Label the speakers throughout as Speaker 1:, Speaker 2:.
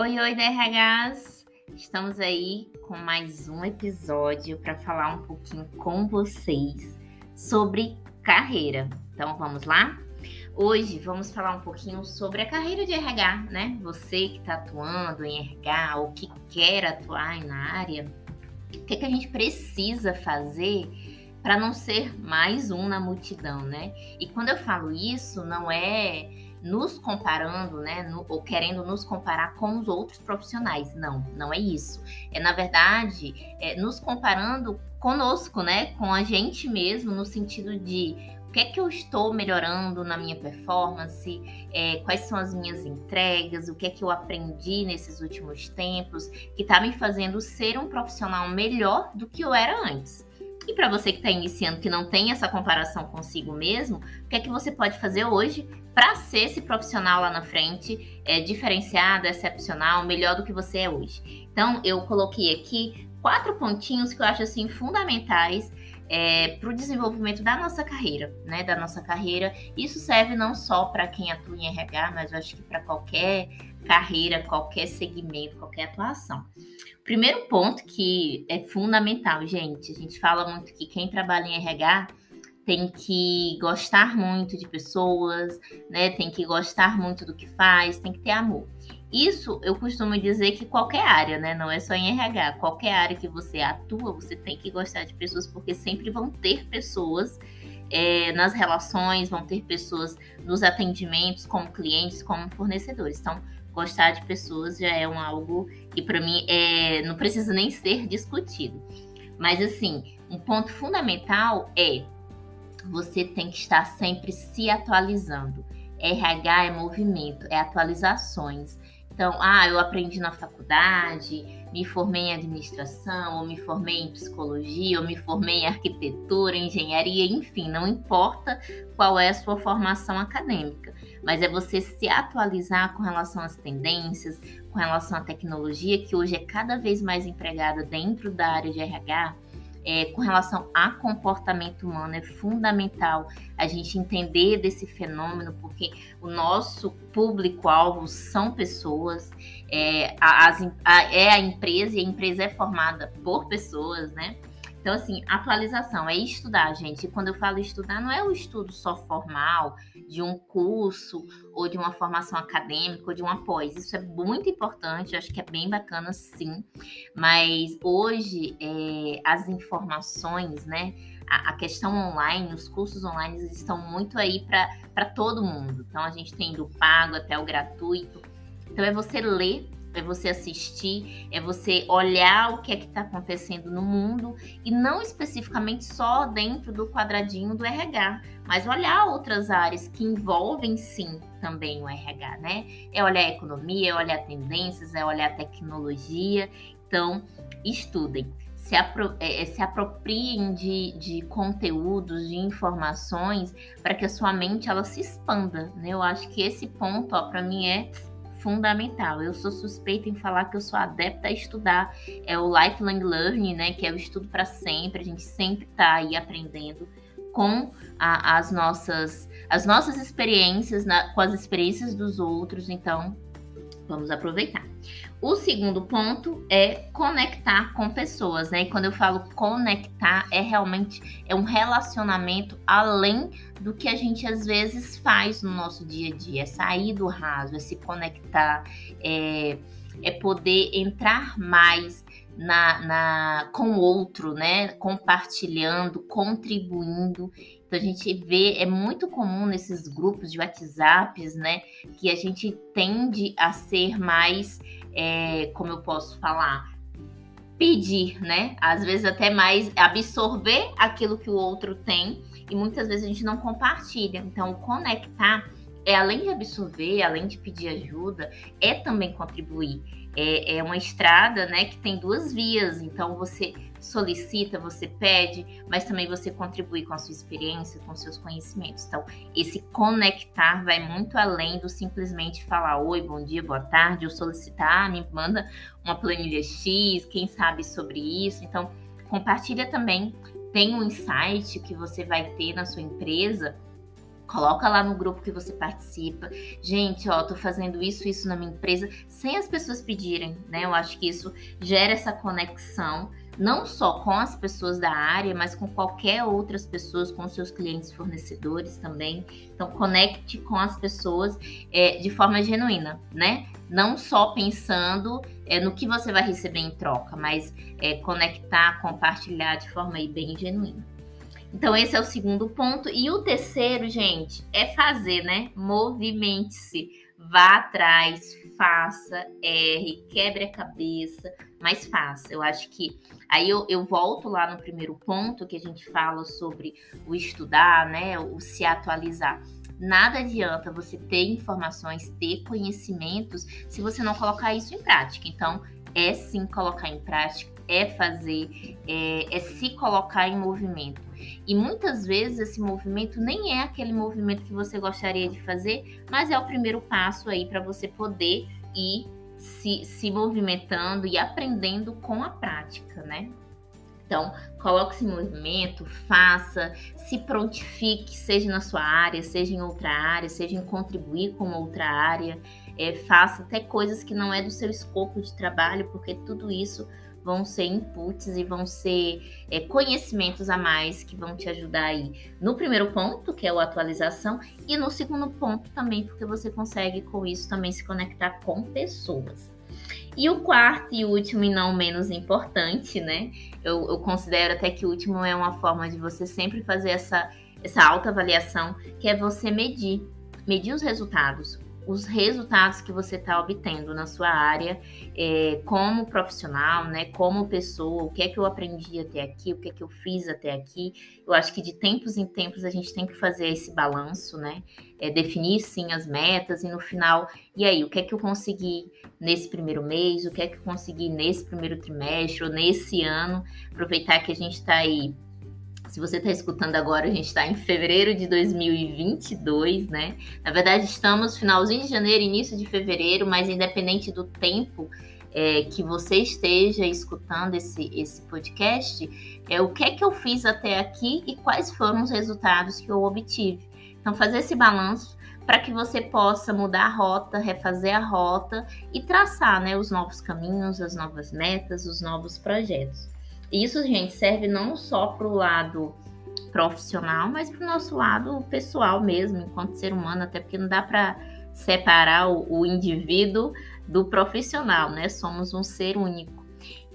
Speaker 1: Oi, oi, DRHs! Estamos aí com mais um episódio para falar um pouquinho com vocês sobre carreira. Então vamos lá? Hoje vamos falar um pouquinho sobre a carreira de RH, né? Você que está atuando em RH ou que quer atuar na área, o que, é que a gente precisa fazer para não ser mais um na multidão, né? E quando eu falo isso, não é nos comparando, né, no, ou querendo nos comparar com os outros profissionais. Não, não é isso. É na verdade é, nos comparando conosco, né, com a gente mesmo, no sentido de o que é que eu estou melhorando na minha performance, é, quais são as minhas entregas, o que é que eu aprendi nesses últimos tempos, que está me fazendo ser um profissional melhor do que eu era antes. E para você que está iniciando, que não tem essa comparação consigo mesmo, o que é que você pode fazer hoje para ser esse profissional lá na frente, é, diferenciado, excepcional, melhor do que você é hoje? Então, eu coloquei aqui quatro pontinhos que eu acho assim fundamentais é, para o desenvolvimento da nossa carreira, né? Da nossa carreira. Isso serve não só para quem atua em RH, mas eu acho que para qualquer carreira, qualquer segmento, qualquer atuação. Primeiro ponto que é fundamental, gente. A gente fala muito que quem trabalha em RH tem que gostar muito de pessoas, né? Tem que gostar muito do que faz, tem que ter amor. Isso eu costumo dizer que qualquer área, né? Não é só em RH, qualquer área que você atua, você tem que gostar de pessoas, porque sempre vão ter pessoas é, nas relações, vão ter pessoas nos atendimentos, como clientes, como fornecedores. Então, gostar de pessoas já é um algo que para mim é, não precisa nem ser discutido. Mas assim, um ponto fundamental é você tem que estar sempre se atualizando. RH é movimento, é atualizações. Então, ah, eu aprendi na faculdade, me formei em administração, ou me formei em psicologia, ou me formei em arquitetura, engenharia, enfim, não importa qual é a sua formação acadêmica, mas é você se atualizar com relação às tendências, com relação à tecnologia, que hoje é cada vez mais empregada dentro da área de RH é, com relação a comportamento humano, é fundamental a gente entender desse fenômeno, porque o nosso público-alvo são pessoas, é, a, a, é a empresa e a empresa é formada por pessoas, né? Então, assim, atualização é estudar, gente. E quando eu falo estudar, não é o estudo só formal, de um curso, ou de uma formação acadêmica, ou de uma pós. Isso é muito importante, acho que é bem bacana, sim. Mas hoje, é, as informações, né? A questão online, os cursos online estão muito aí para todo mundo. Então, a gente tem do pago até o gratuito. Então, é você ler é você assistir, é você olhar o que é que está acontecendo no mundo e não especificamente só dentro do quadradinho do RH, mas olhar outras áreas que envolvem sim também o RH, né? É olhar a economia, é olhar tendências, é olhar tecnologia. Então, estudem. Se, apro é, é, se apropriem de, de conteúdos, de informações, para que a sua mente ela se expanda. Né? Eu acho que esse ponto, para mim, é fundamental. Eu sou suspeita em falar que eu sou adepta a estudar é o lifelong learning, né, que é o estudo para sempre. A gente sempre está aí aprendendo com a, as nossas as nossas experiências, na, com as experiências dos outros. Então, vamos aproveitar. O segundo ponto é conectar com pessoas, né? E quando eu falo conectar, é realmente é um relacionamento além do que a gente às vezes faz no nosso dia a dia, é sair do raso, é se conectar, é, é poder entrar mais na, na, com o outro, né? Compartilhando, contribuindo. Então a gente vê, é muito comum nesses grupos de WhatsApps, né? Que a gente tende a ser mais é, como eu posso falar, pedir, né? Às vezes até mais absorver aquilo que o outro tem e muitas vezes a gente não compartilha. Então, conectar é além de absorver, além de pedir ajuda, é também contribuir é, é uma estrada, né, que tem duas vias. Então você solicita, você pede, mas também você contribui com a sua experiência, com seus conhecimentos. Então, esse conectar vai muito além do simplesmente falar oi, bom dia, boa tarde, ou solicitar, ah, me manda uma planilha X, quem sabe sobre isso. Então, compartilha também. Tem um insight que você vai ter na sua empresa Coloca lá no grupo que você participa. Gente, ó, tô fazendo isso, isso na minha empresa, sem as pessoas pedirem, né? Eu acho que isso gera essa conexão, não só com as pessoas da área, mas com qualquer outras pessoas, com seus clientes fornecedores também. Então, conecte com as pessoas é, de forma genuína, né? Não só pensando é, no que você vai receber em troca, mas é, conectar, compartilhar de forma aí bem genuína. Então, esse é o segundo ponto. E o terceiro, gente, é fazer, né? Movimente-se. Vá atrás, faça, erre, quebre a cabeça, mas faça. Eu acho que aí eu, eu volto lá no primeiro ponto que a gente fala sobre o estudar, né? O se atualizar. Nada adianta você ter informações, ter conhecimentos, se você não colocar isso em prática. Então, é sim colocar em prática, é fazer, é, é se colocar em movimento. E muitas vezes esse movimento nem é aquele movimento que você gostaria de fazer, mas é o primeiro passo aí para você poder ir se, se movimentando e aprendendo com a prática, né? Então, coloque-se em movimento, faça, se prontifique, seja na sua área, seja em outra área, seja em contribuir com outra área, é, faça até coisas que não é do seu escopo de trabalho, porque tudo isso vão ser inputs e vão ser é, conhecimentos a mais que vão te ajudar aí no primeiro ponto, que é a atualização, e no segundo ponto também, porque você consegue com isso também se conectar com pessoas. E o quarto e último, e não menos importante, né? Eu, eu considero até que o último é uma forma de você sempre fazer essa, essa autoavaliação, que é você medir, medir os resultados os resultados que você está obtendo na sua área é, como profissional, né? Como pessoa, o que é que eu aprendi até aqui, o que é que eu fiz até aqui. Eu acho que de tempos em tempos a gente tem que fazer esse balanço, né? É, definir sim as metas e no final, e aí, o que é que eu consegui nesse primeiro mês, o que é que eu consegui nesse primeiro trimestre ou nesse ano, aproveitar que a gente está aí se você está escutando agora, a gente está em fevereiro de 2022, né? Na verdade, estamos finalzinho de janeiro, início de fevereiro, mas independente do tempo é, que você esteja escutando esse, esse podcast, é o que é que eu fiz até aqui e quais foram os resultados que eu obtive. Então, fazer esse balanço para que você possa mudar a rota, refazer a rota e traçar né, os novos caminhos, as novas metas, os novos projetos. Isso, gente, serve não só para o lado profissional, mas para o nosso lado pessoal mesmo, enquanto ser humano, até porque não dá para separar o, o, indivíduo do profissional, né? Somos um ser único.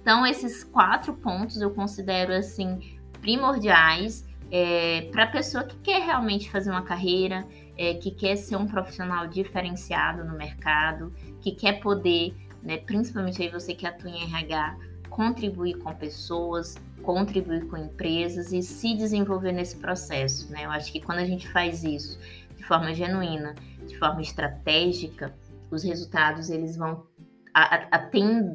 Speaker 1: Então, esses quatro pontos eu considero assim primordiais é, para a pessoa que quer realmente fazer uma carreira, é, que quer ser um profissional diferenciado no mercado, que quer poder, né, principalmente aí você que atua em RH, contribuir com pessoas, contribuir com empresas e se desenvolver nesse processo. Né? Eu acho que quando a gente faz isso de forma genuína, de forma estratégica, os resultados eles vão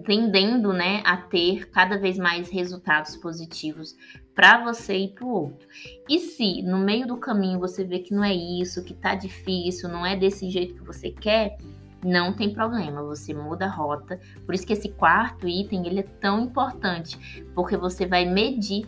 Speaker 1: tendendo né, a ter cada vez mais resultados positivos para você e para o outro. E se no meio do caminho você vê que não é isso, que está difícil, não é desse jeito que você quer, não tem problema, você muda a rota. Por isso que esse quarto item ele é tão importante, porque você vai medir,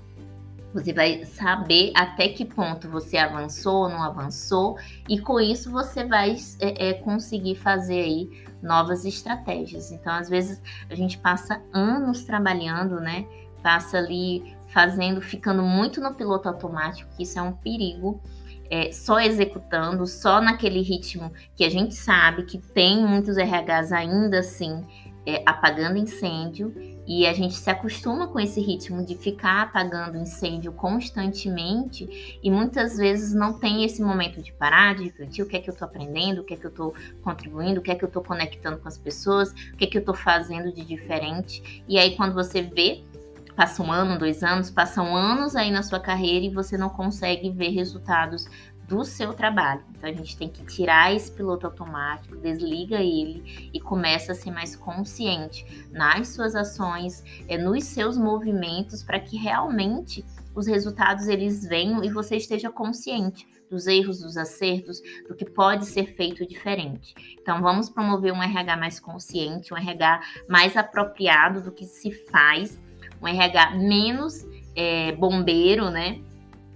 Speaker 1: você vai saber até que ponto você avançou ou não avançou, e com isso você vai é, é, conseguir fazer aí novas estratégias. Então, às vezes a gente passa anos trabalhando, né? Passa ali fazendo, ficando muito no piloto automático, que isso é um perigo é, só executando, só naquele ritmo que a gente sabe que tem muitos RHs ainda assim é, apagando incêndio e a gente se acostuma com esse ritmo de ficar apagando incêndio constantemente e muitas vezes não tem esse momento de parar, de refletir o que é que eu estou aprendendo, o que é que eu estou contribuindo, o que é que eu estou conectando com as pessoas, o que é que eu estou fazendo de diferente. E aí quando você vê passa um ano, dois anos, passam anos aí na sua carreira e você não consegue ver resultados do seu trabalho. Então a gente tem que tirar esse piloto automático, desliga ele e começa a ser mais consciente nas suas ações, é, nos seus movimentos, para que realmente os resultados eles venham e você esteja consciente dos erros, dos acertos, do que pode ser feito diferente. Então vamos promover um RH mais consciente, um RH mais apropriado do que se faz um RH menos é, bombeiro, né?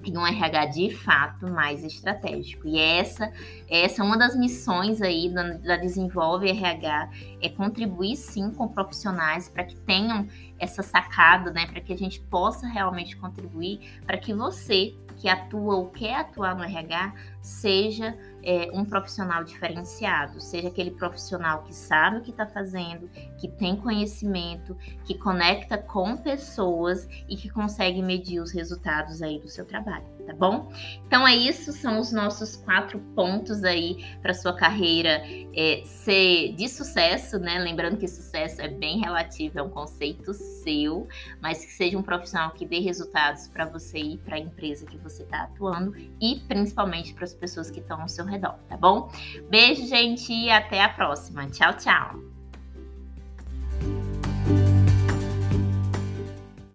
Speaker 1: e um RH de fato mais estratégico. E essa, essa é uma das missões aí da, da Desenvolve RH, é contribuir sim com profissionais para que tenham essa sacada, né, para que a gente possa realmente contribuir para que você que atua ou quer atuar no RH seja é, um profissional diferenciado, seja aquele profissional que sabe o que está fazendo, que tem conhecimento, que conecta com pessoas e que consegue medir os resultados aí do seu trabalho, tá bom? Então é isso, são os nossos quatro pontos aí para sua carreira é, ser de sucesso, né? Lembrando que sucesso é bem relativo, é um conceito seu, mas que seja um profissional que dê resultados para você e para a empresa que você está atuando e principalmente para as pessoas que estão ao seu redor, tá bom? Beijo, gente, e até a próxima. Tchau, tchau.